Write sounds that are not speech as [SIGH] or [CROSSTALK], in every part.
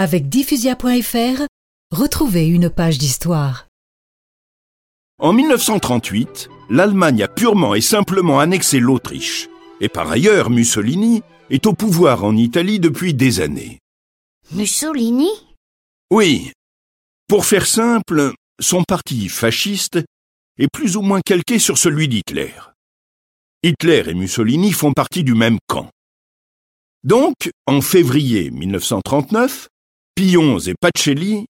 Avec diffusia.fr, retrouvez une page d'histoire. En 1938, l'Allemagne a purement et simplement annexé l'Autriche. Et par ailleurs, Mussolini est au pouvoir en Italie depuis des années. Mussolini? Oui. Pour faire simple, son parti fasciste est plus ou moins calqué sur celui d'Hitler. Hitler et Mussolini font partie du même camp. Donc, en février 1939, Pillons et Pacelli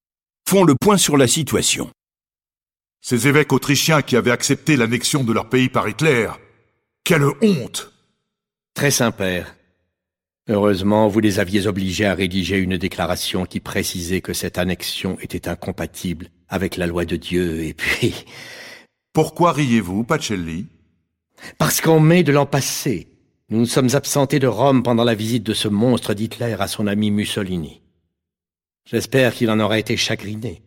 font le point sur la situation. Ces évêques autrichiens qui avaient accepté l'annexion de leur pays par Hitler, quelle honte Très Saint-Père. Heureusement, vous les aviez obligés à rédiger une déclaration qui précisait que cette annexion était incompatible avec la loi de Dieu, et puis... [LAUGHS] Pourquoi riez-vous, Pacelli? Parce qu'en mai de l'an passé, nous nous sommes absentés de Rome pendant la visite de ce monstre d'Hitler à son ami Mussolini. J'espère qu'il en aura été chagriné.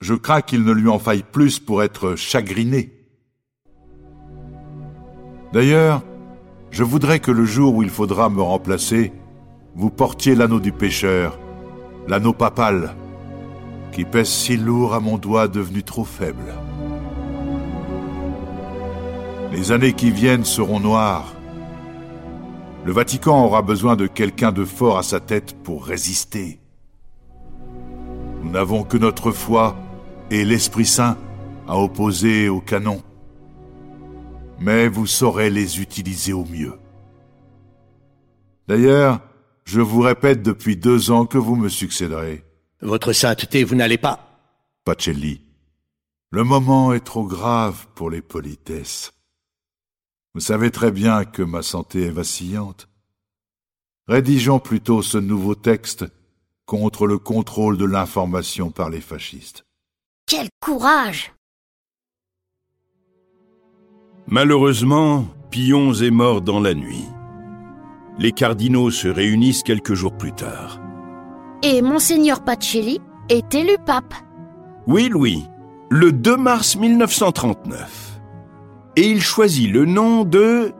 Je crains qu'il ne lui en faille plus pour être chagriné. D'ailleurs, je voudrais que le jour où il faudra me remplacer, vous portiez l'anneau du pécheur, l'anneau papal, qui pèse si lourd à mon doigt devenu trop faible. Les années qui viennent seront noires. Le Vatican aura besoin de quelqu'un de fort à sa tête pour résister. Nous n'avons que notre foi et l'Esprit Saint à opposer au canon. Mais vous saurez les utiliser au mieux. D'ailleurs, je vous répète depuis deux ans que vous me succéderez. Votre sainteté, vous n'allez pas. Pacelli, le moment est trop grave pour les politesses. Vous savez très bien que ma santé est vacillante. Rédigeons plutôt ce nouveau texte contre le contrôle de l'information par les fascistes. Quel courage Malheureusement, Pillons est mort dans la nuit. Les cardinaux se réunissent quelques jours plus tard. Et Monseigneur Pacelli est élu pape. Oui, Louis, le 2 mars 1939. Et il choisit le nom de...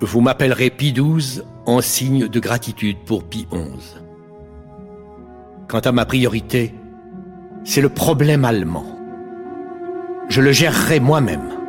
Vous m'appellerez Pie XII en signe de gratitude pour Pie XI. Quant à ma priorité, c'est le problème allemand. Je le gérerai moi-même.